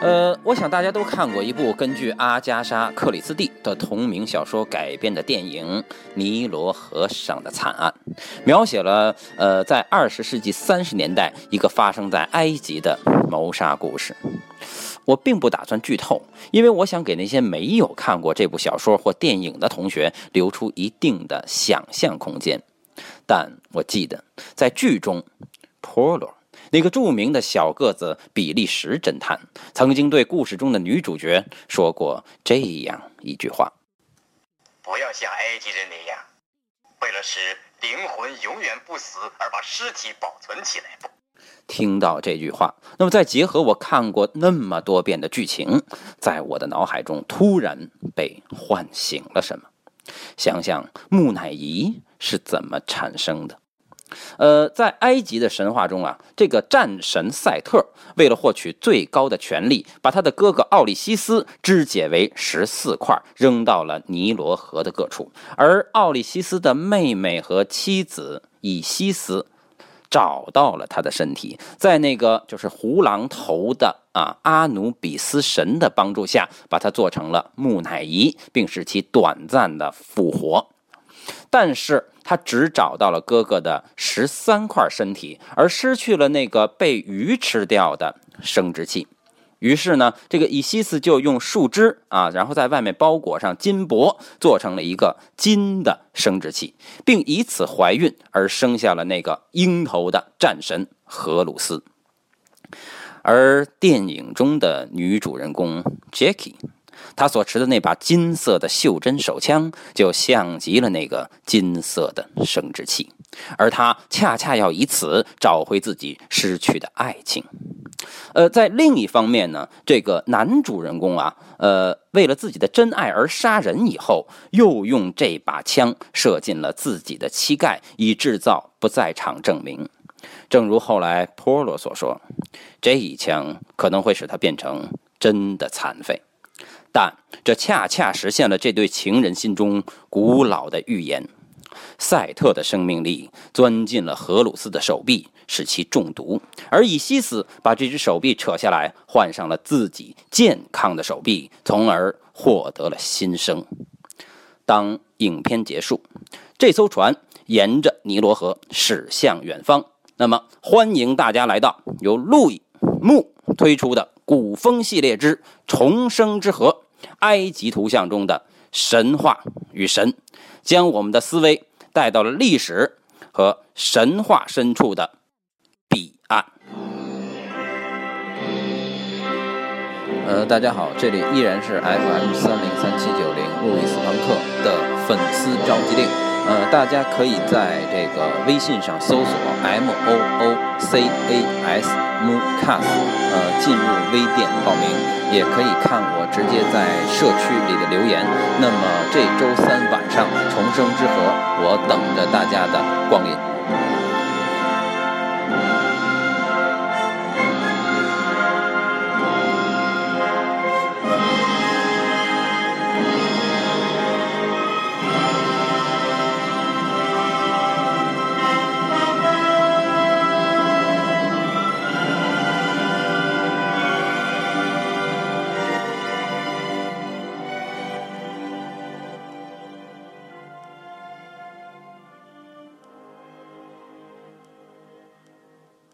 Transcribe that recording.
呃，我想大家都看过一部根据阿加莎·克里斯蒂的同名小说改编的电影《尼罗河上的惨案》，描写了呃，在二十世纪三十年代一个发生在埃及的谋杀故事。我并不打算剧透，因为我想给那些没有看过这部小说或电影的同学留出一定的想象空间。但我记得在剧中，Polo。那个著名的小个子比利时侦探曾经对故事中的女主角说过这样一句话：“不要像埃及人那样，为了使灵魂永远不死而把尸体保存起来。”听到这句话，那么再结合我看过那么多遍的剧情，在我的脑海中突然被唤醒了什么？想想木乃伊是怎么产生的？呃，在埃及的神话中啊，这个战神赛特为了获取最高的权力，把他的哥哥奥利西斯肢解为十四块，扔到了尼罗河的各处。而奥利西斯的妹妹和妻子以西斯找到了他的身体，在那个就是胡狼头的啊阿努比斯神的帮助下，把它做成了木乃伊，并使其短暂的复活。但是他只找到了哥哥的十三块身体，而失去了那个被鱼吃掉的生殖器。于是呢，这个伊西斯就用树枝啊，然后在外面包裹上金箔，做成了一个金的生殖器，并以此怀孕，而生下了那个鹰头的战神荷鲁斯。而电影中的女主人公 Jackie。他所持的那把金色的袖珍手枪，就像极了那个金色的生殖器，而他恰恰要以此找回自己失去的爱情。呃，在另一方面呢，这个男主人公啊，呃，为了自己的真爱而杀人以后，又用这把枪射进了自己的膝盖，以制造不在场证明。正如后来波罗所说，这一枪可能会使他变成真的残废。但这恰恰实现了这对情人心中古老的预言：赛特的生命力钻进了荷鲁斯的手臂，使其中毒；而以西斯把这只手臂扯下来，换上了自己健康的手臂，从而获得了新生。当影片结束，这艘船沿着尼罗河驶向远方。那么，欢迎大家来到由路易木推出的。古风系列之重生之河，埃及图像中的神话与神，将我们的思维带到了历史和神话深处的彼岸。呃，大家好，这里依然是 FM 三零三七九零路易斯庞克的粉丝召集令。呃，大家可以在这个微信上搜索 M O O C A S M U C A S，呃，进入微店报名，也可以看我直接在社区里的留言。那么这周三晚上重生之河，我等着大家的光临。